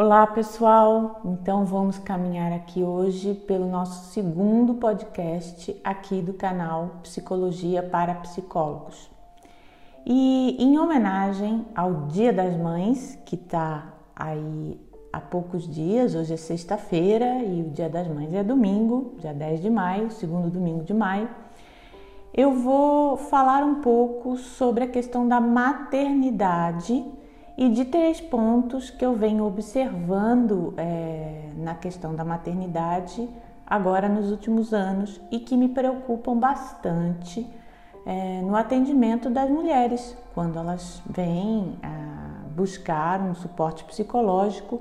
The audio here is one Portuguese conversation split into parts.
Olá pessoal, então vamos caminhar aqui hoje pelo nosso segundo podcast aqui do canal Psicologia para Psicólogos. E em homenagem ao Dia das Mães, que está aí há poucos dias, hoje é sexta-feira e o Dia das Mães é domingo, dia 10 de maio, segundo domingo de maio, eu vou falar um pouco sobre a questão da maternidade e de três pontos que eu venho observando é, na questão da maternidade agora nos últimos anos e que me preocupam bastante é, no atendimento das mulheres quando elas vêm a buscar um suporte psicológico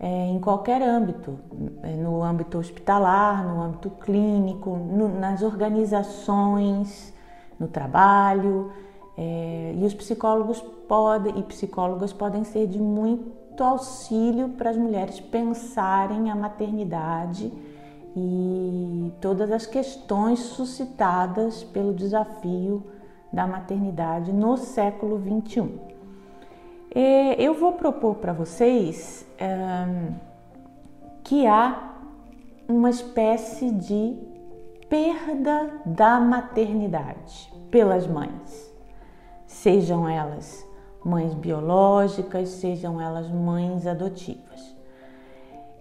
é, em qualquer âmbito, é, no âmbito hospitalar, no âmbito clínico, no, nas organizações, no trabalho. É, e os psicólogos podem e psicólogas podem ser de muito auxílio para as mulheres pensarem a maternidade e todas as questões suscitadas pelo desafio da maternidade no século 21. É, eu vou propor para vocês é, que há uma espécie de perda da maternidade pelas mães sejam elas mães biológicas, sejam elas mães adotivas.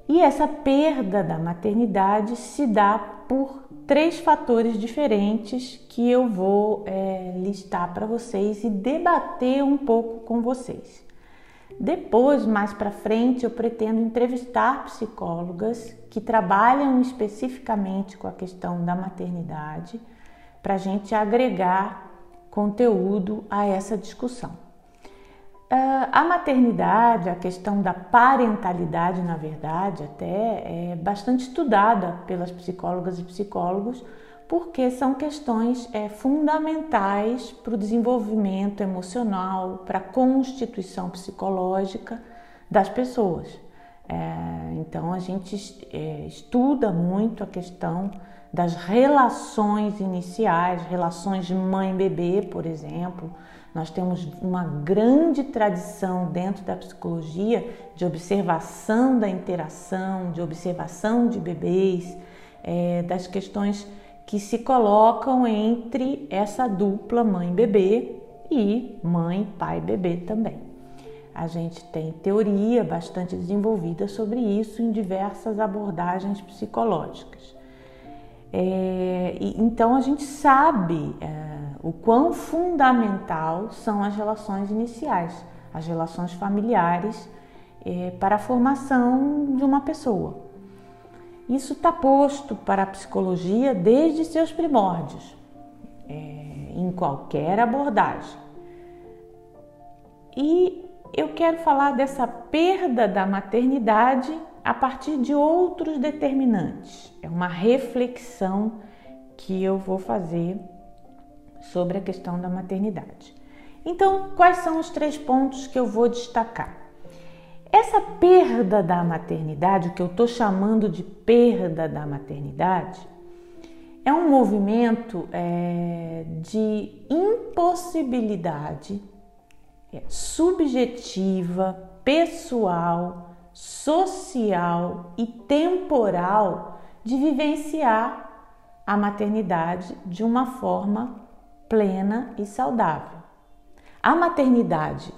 E essa perda da maternidade se dá por três fatores diferentes que eu vou é, listar para vocês e debater um pouco com vocês. Depois, mais para frente, eu pretendo entrevistar psicólogas que trabalham especificamente com a questão da maternidade para a gente agregar conteúdo a essa discussão. Uh, a maternidade, a questão da parentalidade, na verdade, até é bastante estudada pelas psicólogas e psicólogos, porque são questões é, fundamentais para o desenvolvimento emocional, para a constituição psicológica das pessoas. É, então, a gente é, estuda muito a questão das relações iniciais, relações mãe-bebê, por exemplo. Nós temos uma grande tradição dentro da psicologia de observação da interação, de observação de bebês, é, das questões que se colocam entre essa dupla mãe-bebê e mãe-pai-bebê também. A gente tem teoria bastante desenvolvida sobre isso em diversas abordagens psicológicas. É, então a gente sabe é, o quão fundamental são as relações iniciais, as relações familiares é, para a formação de uma pessoa. Isso está posto para a psicologia desde seus primórdios, é, em qualquer abordagem. E eu quero falar dessa perda da maternidade a partir de outros determinantes. É uma reflexão que eu vou fazer sobre a questão da maternidade. Então, quais são os três pontos que eu vou destacar? Essa perda da maternidade, o que eu estou chamando de perda da maternidade, é um movimento é, de impossibilidade é, subjetiva, pessoal, social e temporal de vivenciar a maternidade de uma forma plena e saudável. A maternidade,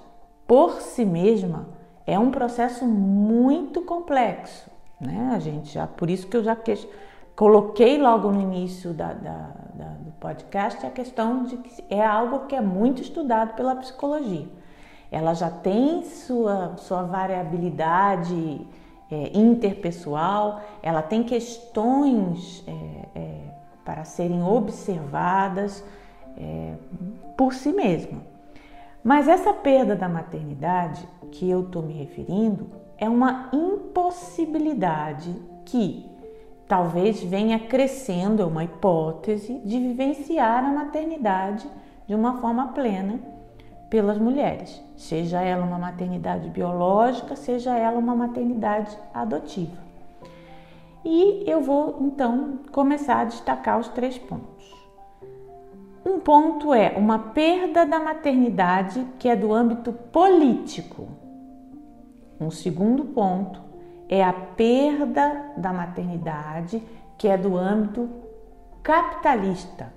por si mesma, é um processo muito complexo, né? A gente já, por isso que eu já que, coloquei logo no início da, da, da, do podcast a questão de que é algo que é muito estudado pela psicologia ela já tem sua, sua variabilidade é, interpessoal, ela tem questões é, é, para serem observadas é, por si mesma. Mas essa perda da maternidade que eu estou me referindo é uma impossibilidade que talvez venha crescendo, é uma hipótese, de vivenciar a maternidade de uma forma plena pelas mulheres, seja ela uma maternidade biológica, seja ela uma maternidade adotiva. E eu vou então começar a destacar os três pontos. Um ponto é uma perda da maternidade que é do âmbito político. um segundo ponto é a perda da maternidade, que é do âmbito capitalista,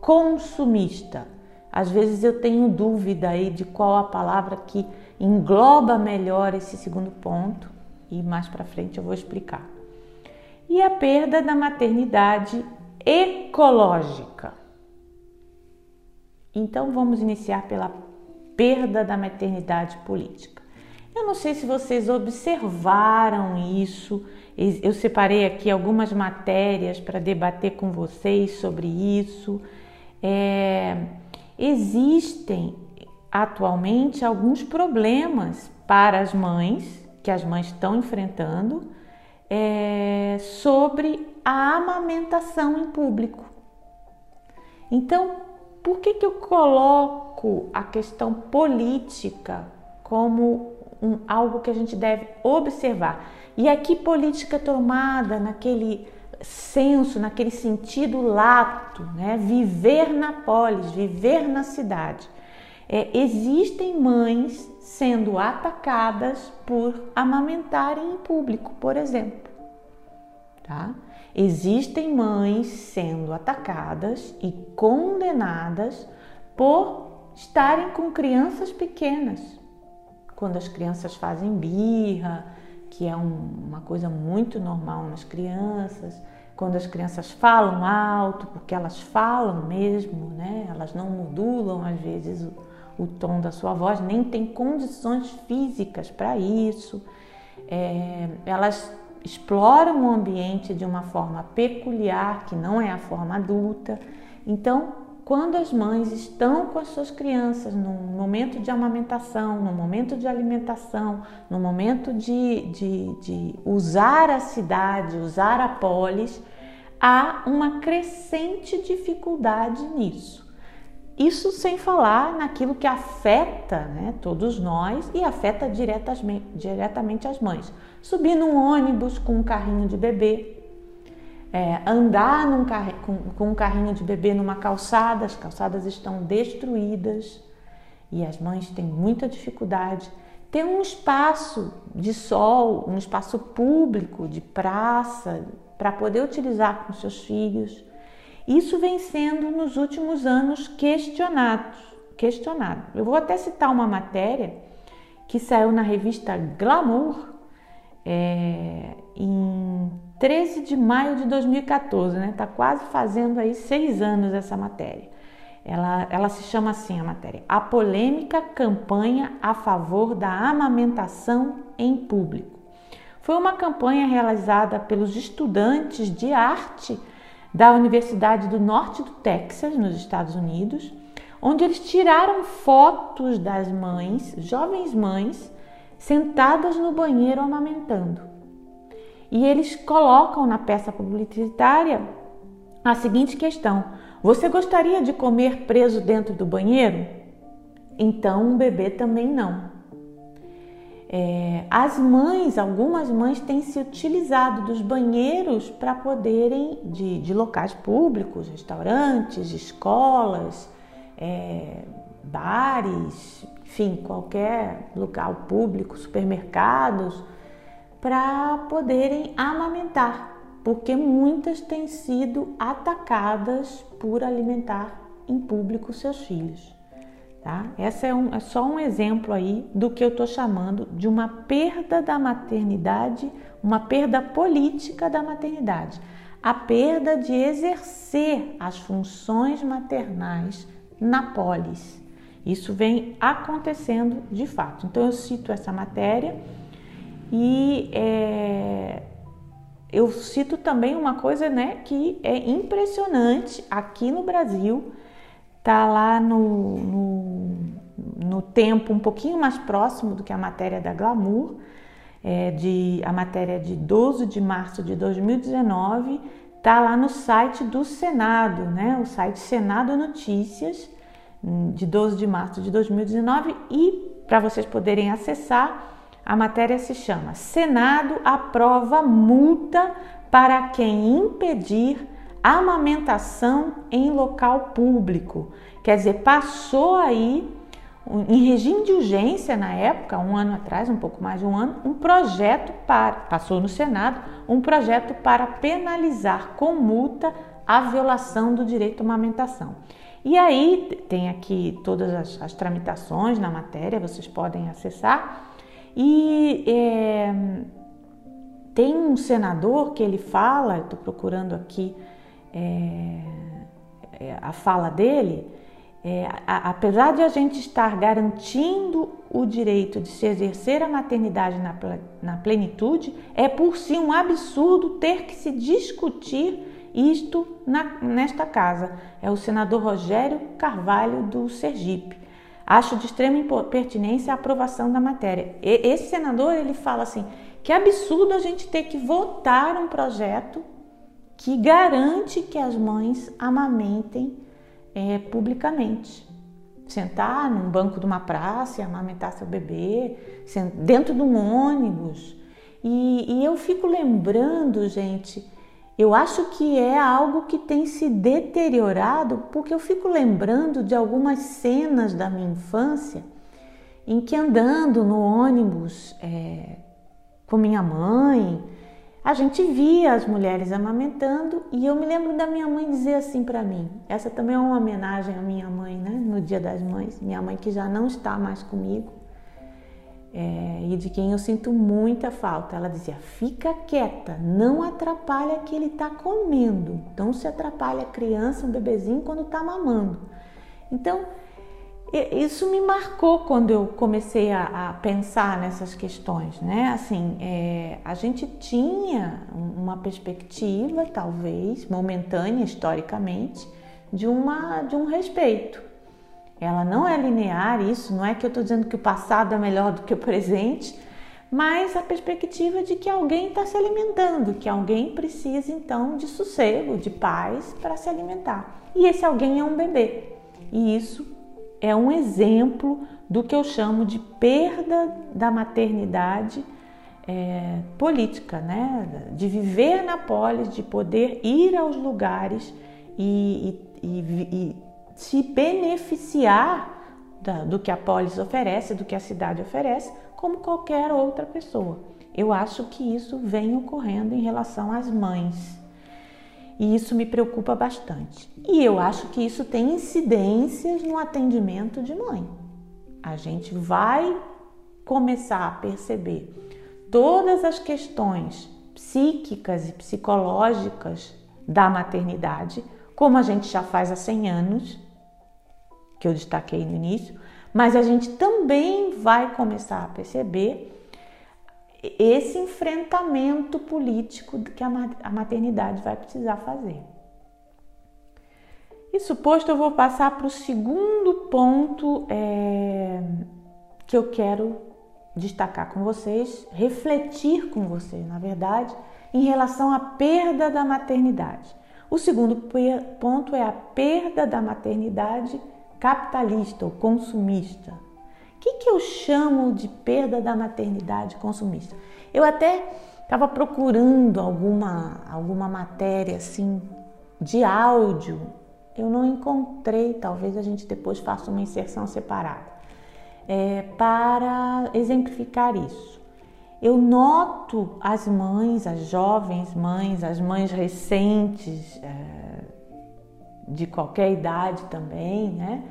consumista. Às vezes eu tenho dúvida aí de qual a palavra que engloba melhor esse segundo ponto e mais para frente eu vou explicar. E a perda da maternidade ecológica. Então vamos iniciar pela perda da maternidade política. Eu não sei se vocês observaram isso. Eu separei aqui algumas matérias para debater com vocês sobre isso. É, existem atualmente alguns problemas para as mães que as mães estão enfrentando é, sobre a amamentação em público. Então, por que, que eu coloco a questão política como um, algo que a gente deve observar? E aqui, política tomada naquele senso, naquele sentido lato, né? viver na polis, viver na cidade. É, existem mães sendo atacadas por amamentarem em público, por exemplo. Tá? Existem mães sendo atacadas e condenadas por estarem com crianças pequenas. Quando as crianças fazem birra, que é um, uma coisa muito normal nas crianças, quando as crianças falam alto, porque elas falam mesmo, né? Elas não modulam às vezes o, o tom da sua voz, nem tem condições físicas para isso. É, elas exploram o ambiente de uma forma peculiar, que não é a forma adulta. Então, quando as mães estão com as suas crianças no momento de amamentação, no momento de alimentação, no momento de, de, de usar a cidade, usar a polis, há uma crescente dificuldade nisso. Isso sem falar naquilo que afeta né, todos nós e afeta diretamente, diretamente as mães. Subir num ônibus com um carrinho de bebê, é, andar com, com um carrinho de bebê numa calçada, as calçadas estão destruídas e as mães têm muita dificuldade. Ter um espaço de sol, um espaço público, de praça, para poder utilizar com seus filhos isso vem sendo nos últimos anos questionado. questionado. Eu vou até citar uma matéria que saiu na revista Glamour é, em 13 de maio de 2014, né? Tá quase fazendo aí seis anos essa matéria. Ela, ela se chama assim a matéria: A polêmica campanha a favor da amamentação em público. Foi uma campanha realizada pelos estudantes de arte da Universidade do Norte do Texas, nos Estados Unidos, onde eles tiraram fotos das mães, jovens mães, sentadas no banheiro amamentando. E eles colocam na peça publicitária a seguinte questão: Você gostaria de comer preso dentro do banheiro? Então um bebê também não. É, as mães, algumas mães têm se utilizado dos banheiros para poderem, de, de, locais públicos, restaurantes, escolas, é, bares, enfim, qualquer local público, supermercados, para poderem amamentar, porque muitas têm sido atacadas por alimentar em público seus filhos. Tá? Essa é, um, é só um exemplo aí do que eu estou chamando de uma perda da maternidade, uma perda política da maternidade, a perda de exercer as funções maternais na polis. Isso vem acontecendo de fato. Então eu cito essa matéria e é, eu cito também uma coisa né, que é impressionante aqui no Brasil está lá no, no, no, tempo um pouquinho mais próximo do que a matéria da Glamour, é, de, a matéria de 12 de março de 2019, está lá no site do Senado, né? o site Senado Notícias, de 12 de março de 2019, e para vocês poderem acessar, a matéria se chama Senado aprova multa para quem impedir amamentação em local público. Quer dizer, passou aí em regime de urgência na época, um ano atrás, um pouco mais de um ano, um projeto para, passou no Senado, um projeto para penalizar com multa a violação do direito à amamentação. E aí tem aqui todas as, as tramitações na matéria, vocês podem acessar. E é, tem um senador que ele fala, estou procurando aqui é, é, a fala dele, é, a, apesar de a gente estar garantindo o direito de se exercer a maternidade na, na plenitude, é por si um absurdo ter que se discutir isto na, nesta casa. É o senador Rogério Carvalho do Sergipe. Acho de extrema pertinência a aprovação da matéria. E, esse senador ele fala assim que absurdo a gente ter que votar um projeto que garante que as mães amamentem é, publicamente. Sentar num banco de uma praça e amamentar seu bebê, dentro de um ônibus. E, e eu fico lembrando, gente, eu acho que é algo que tem se deteriorado porque eu fico lembrando de algumas cenas da minha infância em que andando no ônibus é, com minha mãe, a gente via as mulheres amamentando e eu me lembro da minha mãe dizer assim para mim. Essa também é uma homenagem à minha mãe, né? No Dia das Mães, minha mãe que já não está mais comigo é, e de quem eu sinto muita falta. Ela dizia: fica quieta, não atrapalha que ele está comendo. Então, se atrapalha a criança, um bebezinho, quando está mamando. Então, isso me marcou quando eu comecei a, a pensar nessas questões, né? Assim, é, a gente tinha uma perspectiva, talvez momentânea, historicamente, de, uma, de um respeito ela não é linear, isso não é que eu estou dizendo que o passado é melhor do que o presente, mas a perspectiva de que alguém está se alimentando, que alguém precisa então de sossego, de paz para se alimentar. E esse alguém é um bebê. E isso é um exemplo do que eu chamo de perda da maternidade é, política, né? de viver na polis, de poder ir aos lugares e, e, e, se beneficiar da, do que a polis oferece, do que a cidade oferece, como qualquer outra pessoa. Eu acho que isso vem ocorrendo em relação às mães. E isso me preocupa bastante. E eu acho que isso tem incidências no atendimento de mãe. A gente vai começar a perceber todas as questões psíquicas e psicológicas da maternidade, como a gente já faz há 100 anos, que eu destaquei no início, mas a gente também vai começar a perceber esse enfrentamento político que a maternidade vai precisar fazer. Isso posto, eu vou passar para o segundo ponto é, que eu quero destacar com vocês, refletir com vocês, na verdade, em relação à perda da maternidade. O segundo ponto é a perda da maternidade capitalista ou consumista. Que, que eu chamo de perda da maternidade consumista? Eu até estava procurando alguma, alguma matéria assim de áudio, eu não encontrei, talvez a gente depois faça uma inserção separada, é, para exemplificar isso. Eu noto as mães, as jovens mães, as mães recentes, é, de qualquer idade também, né?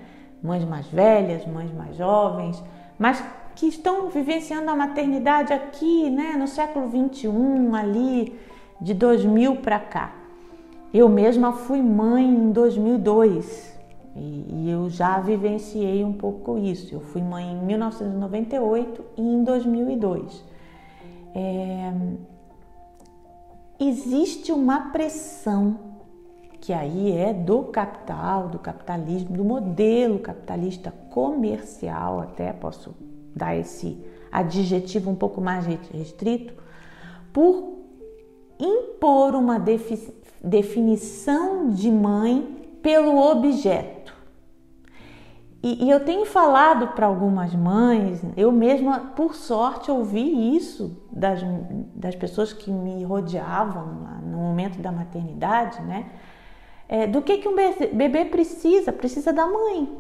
Mães mais velhas, mães mais jovens, mas que estão vivenciando a maternidade aqui, né, no século 21, ali de 2000 para cá. Eu mesma fui mãe em 2002 e, eu já vivenciei um pouco isso. Eu fui mãe em 1998 e em 2002. É, existe uma pressão que aí é do capital, do capitalismo, do modelo capitalista comercial, até posso dar esse adjetivo um pouco mais restrito, por impor uma definição de mãe pelo objeto. E, e eu tenho falado para algumas mães, eu mesma, por sorte, ouvi isso das, das pessoas que me rodeavam no momento da maternidade, né? É, do que, que um bebê precisa, precisa da mãe.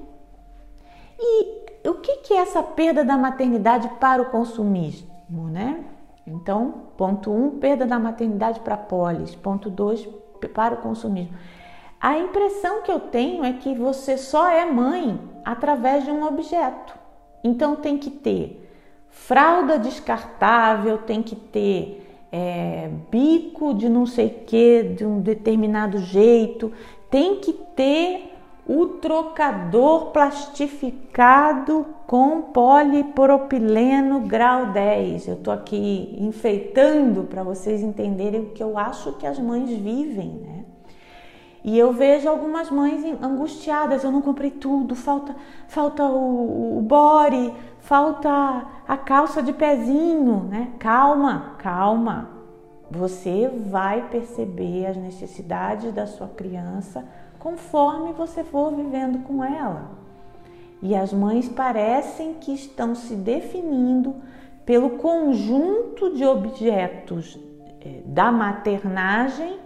E o que, que é essa perda da maternidade para o consumismo, né? Então, ponto 1, um, perda da maternidade para polis. Ponto 2, para o consumismo. A impressão que eu tenho é que você só é mãe através de um objeto. Então tem que ter fralda descartável, tem que ter é, bico de não sei que, de um determinado jeito, tem que ter o trocador plastificado com polipropileno grau 10. Eu estou aqui enfeitando para vocês entenderem o que eu acho que as mães vivem, né? E eu vejo algumas mães angustiadas, eu não comprei tudo, falta, falta o, o body, falta a calça de pezinho, né? Calma, calma. Você vai perceber as necessidades da sua criança conforme você for vivendo com ela. E as mães parecem que estão se definindo pelo conjunto de objetos eh, da maternagem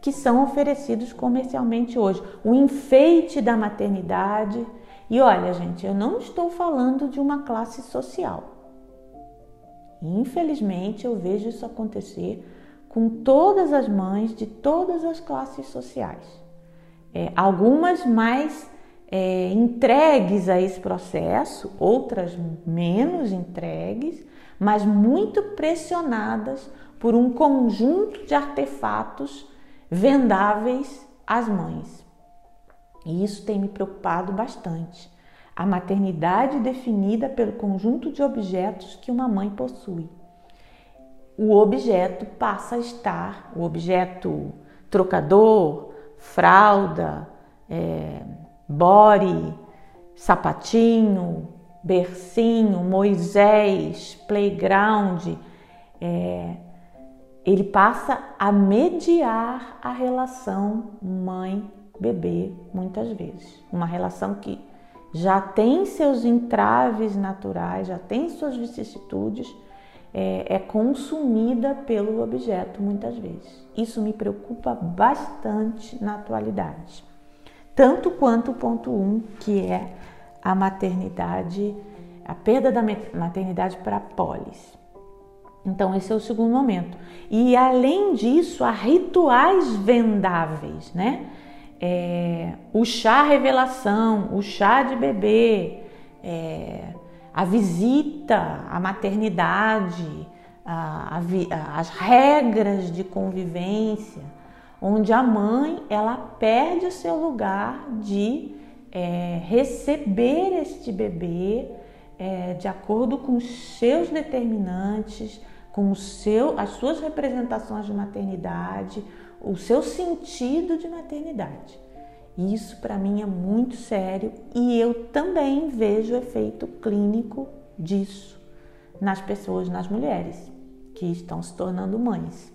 que são oferecidos comercialmente hoje. O enfeite da maternidade. E olha, gente, eu não estou falando de uma classe social. Infelizmente, eu vejo isso acontecer com todas as mães de todas as classes sociais é, algumas mais é, entregues a esse processo, outras menos entregues, mas muito pressionadas por um conjunto de artefatos vendáveis às mães. E isso tem me preocupado bastante. A maternidade definida pelo conjunto de objetos que uma mãe possui. O objeto passa a estar, o objeto trocador, fralda, é, sapatinho, bercinho, Moisés, playground, é, ele passa a mediar a relação mãe-bebê muitas vezes. Uma relação que já tem seus entraves naturais, já tem suas vicissitudes, é, é consumida pelo objeto muitas vezes. Isso me preocupa bastante na atualidade. Tanto quanto o ponto 1, um, que é a maternidade, a perda da maternidade para a polis. Então, esse é o segundo momento. E além disso, há rituais vendáveis, né? É, o chá revelação, o chá de bebê, é, a visita à maternidade, a, a, as regras de convivência, onde a mãe ela perde o seu lugar de é, receber este bebê é, de acordo com os seus determinantes, com o seu, as suas representações de maternidade, o seu sentido de maternidade. Isso para mim é muito sério e eu também vejo o efeito clínico disso nas pessoas, nas mulheres que estão se tornando mães.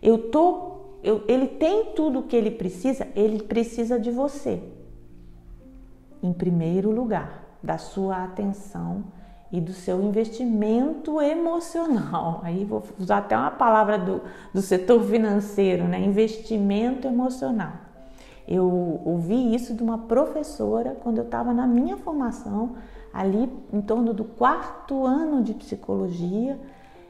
Eu tô, eu, ele tem tudo o que ele precisa, ele precisa de você. Em primeiro lugar, da sua atenção e do seu investimento emocional. Aí vou usar até uma palavra do, do setor financeiro, né? Investimento emocional. Eu ouvi isso de uma professora quando eu estava na minha formação, ali em torno do quarto ano de psicologia.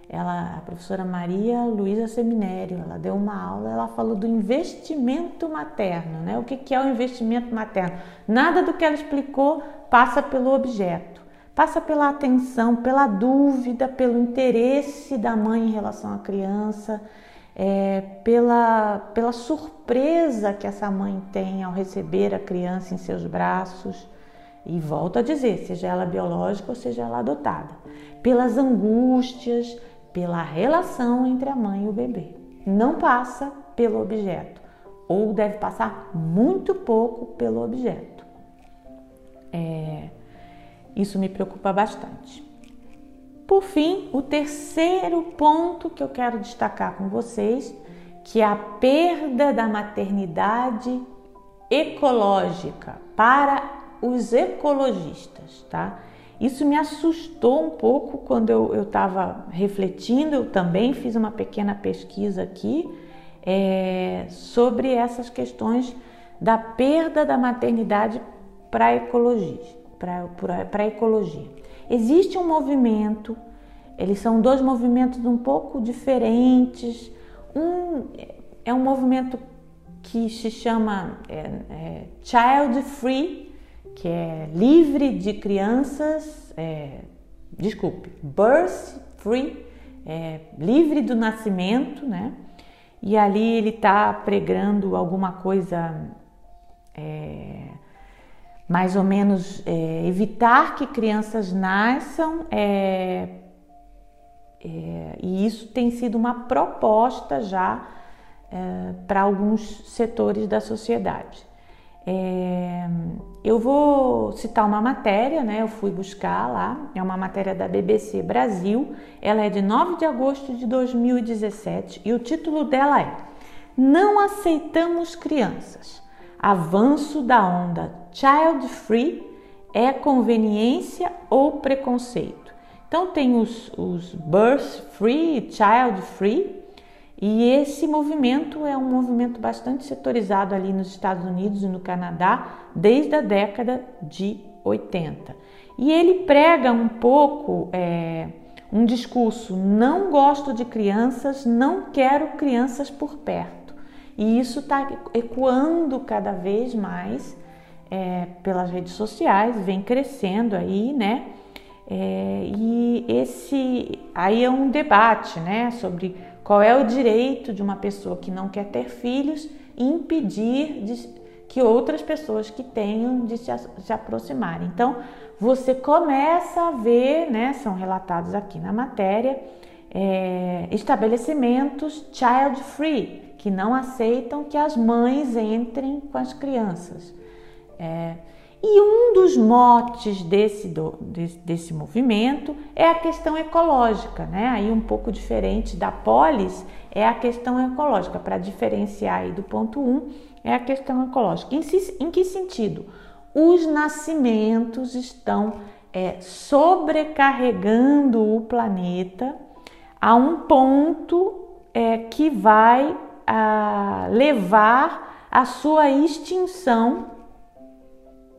Ela, a professora Maria Luísa Seminério, ela deu uma aula, ela falou do investimento materno, né? O que, que é o investimento materno? Nada do que ela explicou passa pelo objeto, passa pela atenção, pela dúvida, pelo interesse da mãe em relação à criança, é, pela, pela surpresa que essa mãe tem ao receber a criança em seus braços. E volto a dizer, seja ela biológica ou seja ela adotada, pelas angústias, pela relação entre a mãe e o bebê. Não passa pelo objeto, ou deve passar muito pouco pelo objeto. É, isso me preocupa bastante. Por fim, o terceiro ponto que eu quero destacar com vocês, que é a perda da maternidade ecológica para os ecologistas, tá? Isso me assustou um pouco quando eu estava refletindo. Eu também fiz uma pequena pesquisa aqui é, sobre essas questões da perda da maternidade para a ecologia. Existe um movimento, eles são dois movimentos um pouco diferentes. Um é um movimento que se chama é, é, Child Free, que é livre de crianças, é, desculpe, Birth Free, é, livre do nascimento, né? E ali ele está pregando alguma coisa é, mais ou menos é, evitar que crianças nasçam, é, é e isso tem sido uma proposta já é, para alguns setores da sociedade. É, eu vou citar uma matéria, né? Eu fui buscar lá, é uma matéria da BBC Brasil, ela é de 9 de agosto de 2017 e o título dela é Não aceitamos crianças. Avanço da onda child free é conveniência ou preconceito? Então tem os, os birth free, child free, e esse movimento é um movimento bastante setorizado ali nos Estados Unidos e no Canadá desde a década de 80. E ele prega um pouco é, um discurso: não gosto de crianças, não quero crianças por perto. E isso está ecoando cada vez mais é, pelas redes sociais, vem crescendo aí, né? É, e esse aí é um debate, né, sobre qual é o direito de uma pessoa que não quer ter filhos impedir de, que outras pessoas que tenham de se, se aproximarem? Então, você começa a ver, né, são relatados aqui na matéria, é, estabelecimentos child free, que não aceitam que as mães entrem com as crianças. É, e um dos motes desse, do, desse, desse, movimento é a questão ecológica, né? Aí um pouco diferente da polis é a questão ecológica. Para diferenciar aí do ponto 1, um, é a questão ecológica. Em, em, que sentido? Os nascimentos estão é, sobrecarregando o planeta a um ponto é, que vai a, levar à sua extinção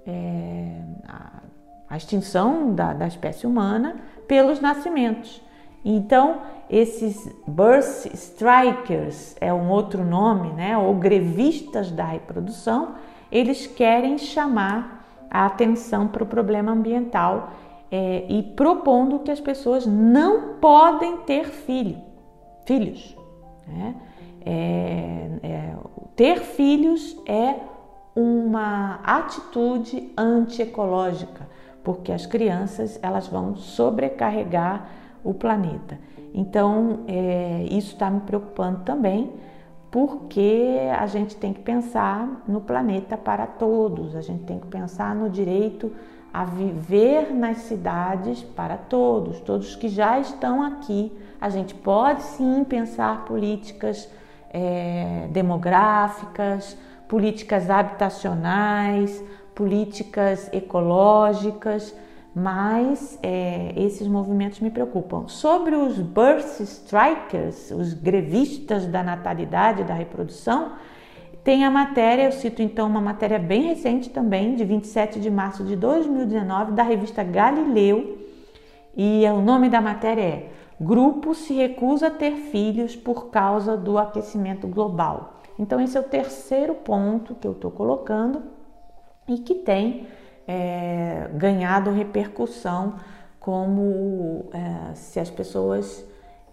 é, a, a, extinção da, da espécie humana pelos nascimentos. Então, esses birth strikers é um outro nome, né, ou grevistas da reprodução, eles querem chamar a atenção para o problema ambiental é, e propondo que as pessoas não podem ter filho, filhos. Né? É, é, ter filhos é uma atitude antiecológica, porque as crianças elas vão sobrecarregar o planeta. Então, é, isso está me preocupando também, porque a gente tem que pensar no planeta para todos, a gente tem que pensar no direito a viver nas cidades para todos, todos que já estão aqui. A gente pode sim pensar políticas é, demográficas, políticas habitacionais, políticas ecológicas, mas é, esses movimentos me preocupam. Sobre os birth strikers, os grevistas da natalidade da reprodução, tem a matéria, eu cito então uma matéria bem recente também, de 27 de março de 2019, da revista Galileu, e o nome da matéria é Grupo se recusa a ter filhos por causa do aquecimento global. Então, esse é o terceiro ponto que eu estou colocando e que tem é, ganhado repercussão como é, se as pessoas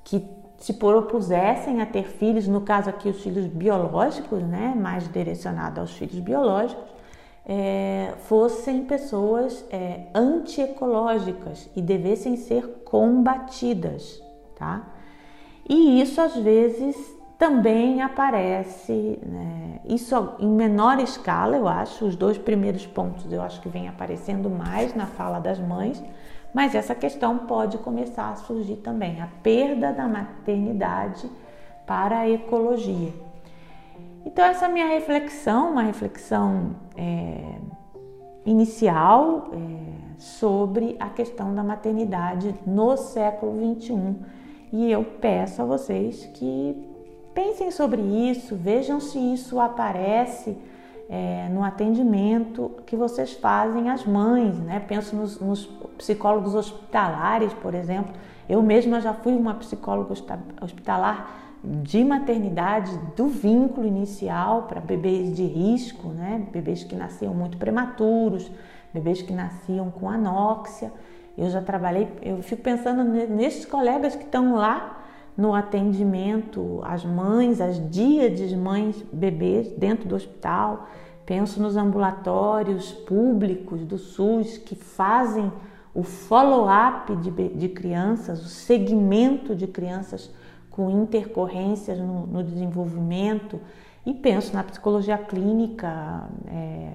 que se propusessem a ter filhos, no caso aqui os filhos biológicos, né, mais direcionado aos filhos biológicos, é, fossem pessoas é, antiecológicas e devessem ser combatidas, tá? E isso às vezes também aparece, né, isso em menor escala, eu acho, os dois primeiros pontos eu acho que vem aparecendo mais na fala das mães, mas essa questão pode começar a surgir também, a perda da maternidade para a ecologia. Então, essa minha reflexão, uma reflexão é, inicial é, sobre a questão da maternidade no século 21. E eu peço a vocês que Pensem sobre isso, vejam se isso aparece é, no atendimento que vocês fazem às mães, né? Penso nos, nos psicólogos hospitalares, por exemplo. Eu mesma já fui uma psicóloga hospitalar de maternidade, do vínculo inicial para bebês de risco, né? Bebês que nasciam muito prematuros, bebês que nasciam com anóxia. Eu já trabalhei, eu fico pensando nesses colegas que estão lá no atendimento às mães, às díades mães bebês dentro do hospital. Penso nos ambulatórios públicos do SUS que fazem o follow-up de, de, crianças, o segmento de crianças com intercorrências no, no desenvolvimento. E penso na psicologia clínica é,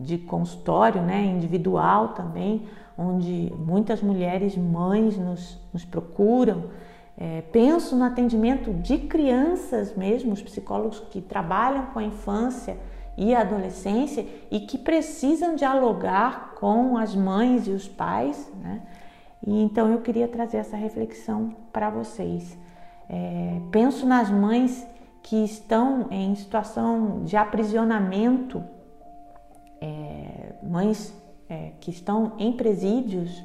de consultório, né, individual também, onde muitas mulheres mães nos, nos procuram é, penso no atendimento de crianças mesmo, os psicólogos que trabalham com a infância e a adolescência e que precisam dialogar com as mães e os pais, né? E então eu queria trazer essa reflexão para vocês. É, penso nas mães que estão em situação de aprisionamento, é, mães é, que estão em presídios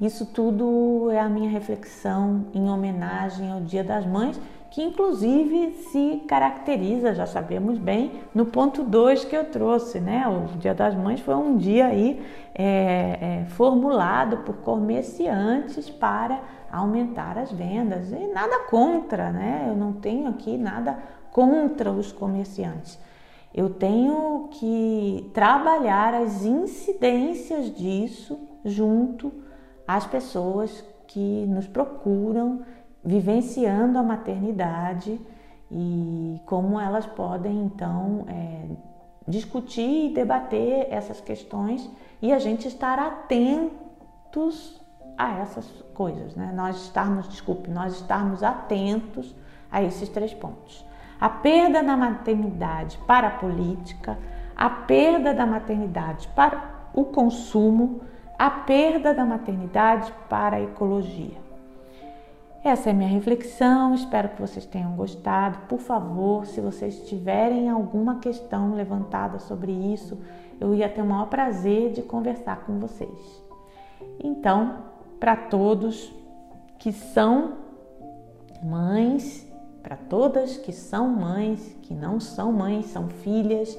isso tudo é a minha reflexão em homenagem ao Dia das Mães, que inclusive se caracteriza, já sabemos bem, no ponto 2 que eu trouxe, né? O Dia das Mães foi um dia aí é, é, formulado por comerciantes para aumentar as vendas e nada contra, né? Eu não tenho aqui nada contra os comerciantes. Eu tenho que trabalhar as incidências disso junto as pessoas que nos procuram vivenciando a maternidade e como elas podem então é, discutir e debater essas questões e a gente estar atentos a essas coisas, né? Nós estarmos, desculpe, nós estarmos atentos a esses três pontos. A perda da maternidade para a política, a perda da maternidade para o consumo a perda da maternidade para a ecologia. Essa é minha reflexão, espero que vocês tenham gostado. Por favor, se vocês tiverem alguma questão levantada sobre isso, eu ia ter o maior prazer de conversar com vocês. Então, para todos que são mães, para todas que são mães, que não são mães, são filhas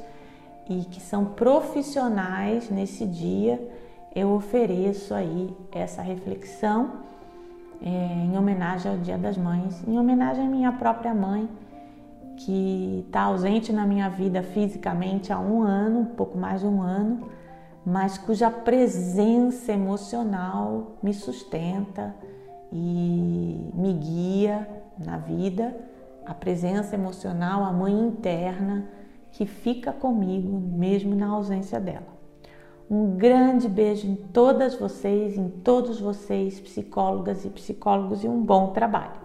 e que são profissionais nesse dia, eu ofereço aí essa reflexão é, em homenagem ao Dia das Mães, em homenagem à minha própria mãe, que está ausente na minha vida fisicamente há um ano, um pouco mais de um ano, mas cuja presença emocional me sustenta e me guia na vida, a presença emocional, a mãe interna que fica comigo mesmo na ausência dela. Um grande beijo em todas vocês, em todos vocês, psicólogas e psicólogos, e um bom trabalho.